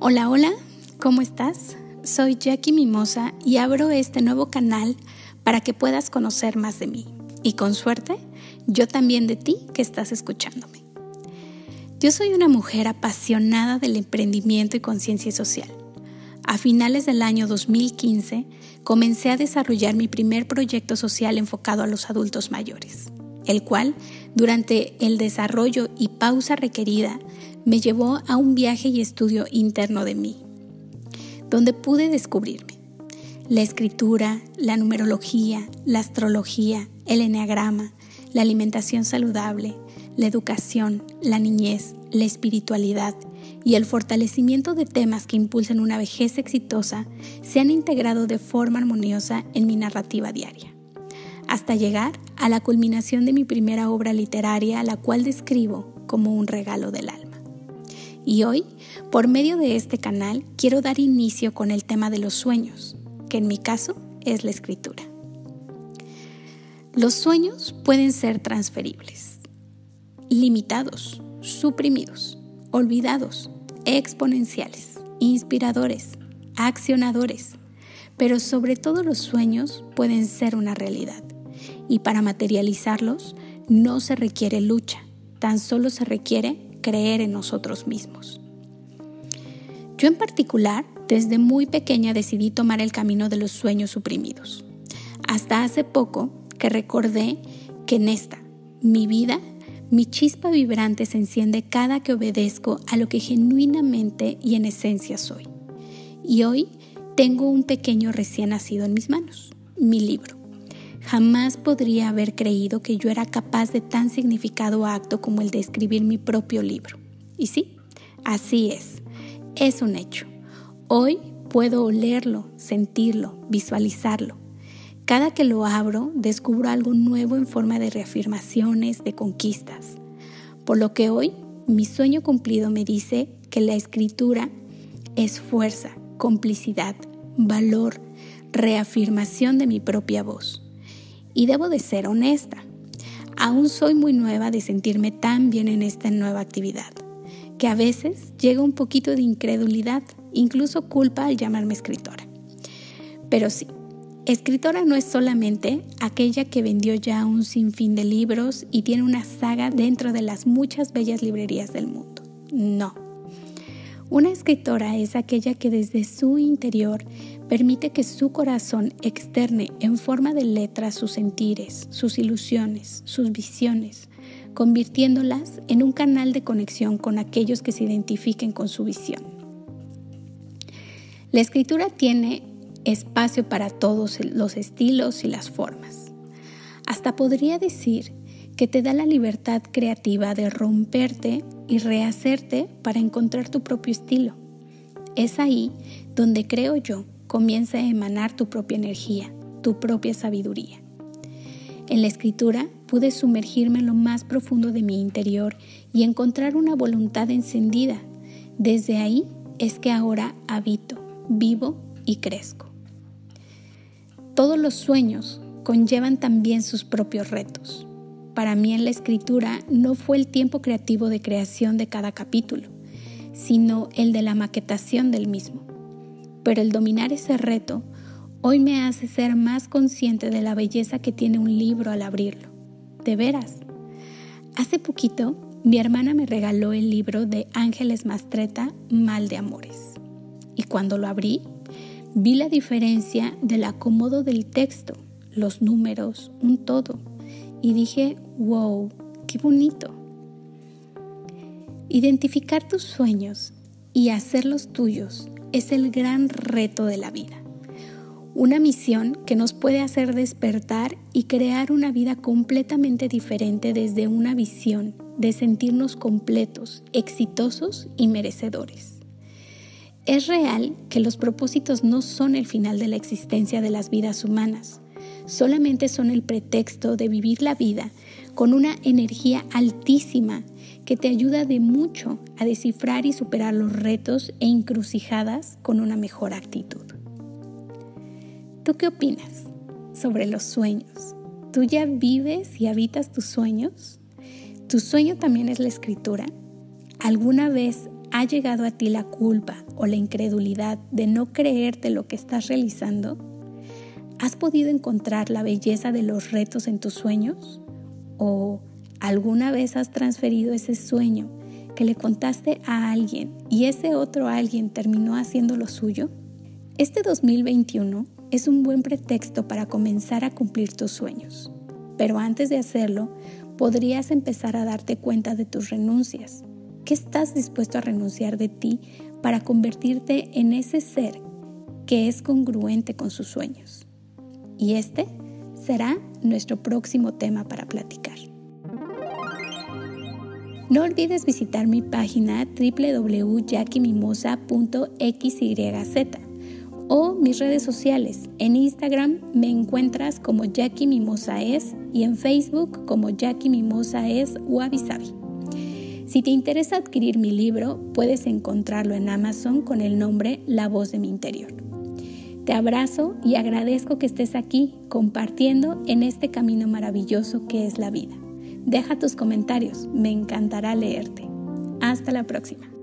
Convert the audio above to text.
Hola, hola, ¿cómo estás? Soy Jackie Mimosa y abro este nuevo canal para que puedas conocer más de mí y con suerte yo también de ti que estás escuchándome. Yo soy una mujer apasionada del emprendimiento y conciencia social. A finales del año 2015 comencé a desarrollar mi primer proyecto social enfocado a los adultos mayores, el cual, durante el desarrollo y pausa requerida, me llevó a un viaje y estudio interno de mí, donde pude descubrirme. La escritura, la numerología, la astrología, el enneagrama, la alimentación saludable, la educación, la niñez, la espiritualidad y el fortalecimiento de temas que impulsan una vejez exitosa se han integrado de forma armoniosa en mi narrativa diaria, hasta llegar a la culminación de mi primera obra literaria, la cual describo como un regalo del alma. Y hoy, por medio de este canal, quiero dar inicio con el tema de los sueños, que en mi caso es la escritura. Los sueños pueden ser transferibles, limitados, suprimidos, olvidados, exponenciales, inspiradores, accionadores, pero sobre todo los sueños pueden ser una realidad. Y para materializarlos no se requiere lucha, tan solo se requiere creer en nosotros mismos. Yo en particular, desde muy pequeña decidí tomar el camino de los sueños suprimidos. Hasta hace poco que recordé que en esta, mi vida, mi chispa vibrante se enciende cada que obedezco a lo que genuinamente y en esencia soy. Y hoy tengo un pequeño recién nacido en mis manos, mi libro. Jamás podría haber creído que yo era capaz de tan significado acto como el de escribir mi propio libro. Y sí, así es. Es un hecho. Hoy puedo olerlo, sentirlo, visualizarlo. Cada que lo abro, descubro algo nuevo en forma de reafirmaciones, de conquistas. Por lo que hoy, mi sueño cumplido me dice que la escritura es fuerza, complicidad, valor, reafirmación de mi propia voz. Y debo de ser honesta. Aún soy muy nueva de sentirme tan bien en esta nueva actividad, que a veces llega un poquito de incredulidad, incluso culpa al llamarme escritora. Pero sí, escritora no es solamente aquella que vendió ya un sinfín de libros y tiene una saga dentro de las muchas bellas librerías del mundo. No. Una escritora es aquella que desde su interior permite que su corazón externe en forma de letras sus sentires, sus ilusiones, sus visiones, convirtiéndolas en un canal de conexión con aquellos que se identifiquen con su visión. La escritura tiene espacio para todos los estilos y las formas. Hasta podría decir que te da la libertad creativa de romperte y rehacerte para encontrar tu propio estilo. Es ahí donde creo yo comienza a emanar tu propia energía, tu propia sabiduría. En la escritura pude sumergirme en lo más profundo de mi interior y encontrar una voluntad encendida. Desde ahí es que ahora habito, vivo y crezco. Todos los sueños conllevan también sus propios retos. Para mí en la escritura no fue el tiempo creativo de creación de cada capítulo, sino el de la maquetación del mismo pero el dominar ese reto hoy me hace ser más consciente de la belleza que tiene un libro al abrirlo. De veras. Hace poquito mi hermana me regaló el libro de Ángeles Mastreta, Mal de Amores. Y cuando lo abrí, vi la diferencia del acomodo del texto, los números, un todo. Y dije, wow, qué bonito. Identificar tus sueños y hacerlos tuyos es el gran reto de la vida. Una misión que nos puede hacer despertar y crear una vida completamente diferente desde una visión de sentirnos completos, exitosos y merecedores. Es real que los propósitos no son el final de la existencia de las vidas humanas, solamente son el pretexto de vivir la vida con una energía altísima que te ayuda de mucho a descifrar y superar los retos e encrucijadas con una mejor actitud. ¿Tú qué opinas sobre los sueños? ¿Tú ya vives y habitas tus sueños? ¿Tu sueño también es la escritura? ¿Alguna vez ¿Ha llegado a ti la culpa o la incredulidad de no creerte lo que estás realizando? ¿Has podido encontrar la belleza de los retos en tus sueños? ¿O alguna vez has transferido ese sueño que le contaste a alguien y ese otro alguien terminó haciendo lo suyo? Este 2021 es un buen pretexto para comenzar a cumplir tus sueños. Pero antes de hacerlo, podrías empezar a darte cuenta de tus renuncias. ¿Qué estás dispuesto a renunciar de ti para convertirte en ese ser que es congruente con sus sueños? Y este será nuestro próximo tema para platicar. No olvides visitar mi página www.jackimimosa.xyz o mis redes sociales. En Instagram me encuentras como Jackie Mimosa Es y en Facebook como Jackie Mimosa Es Wabi Si te interesa adquirir mi libro, puedes encontrarlo en Amazon con el nombre La voz de mi interior. Te abrazo y agradezco que estés aquí compartiendo en este camino maravilloso que es la vida. Deja tus comentarios, me encantará leerte. Hasta la próxima.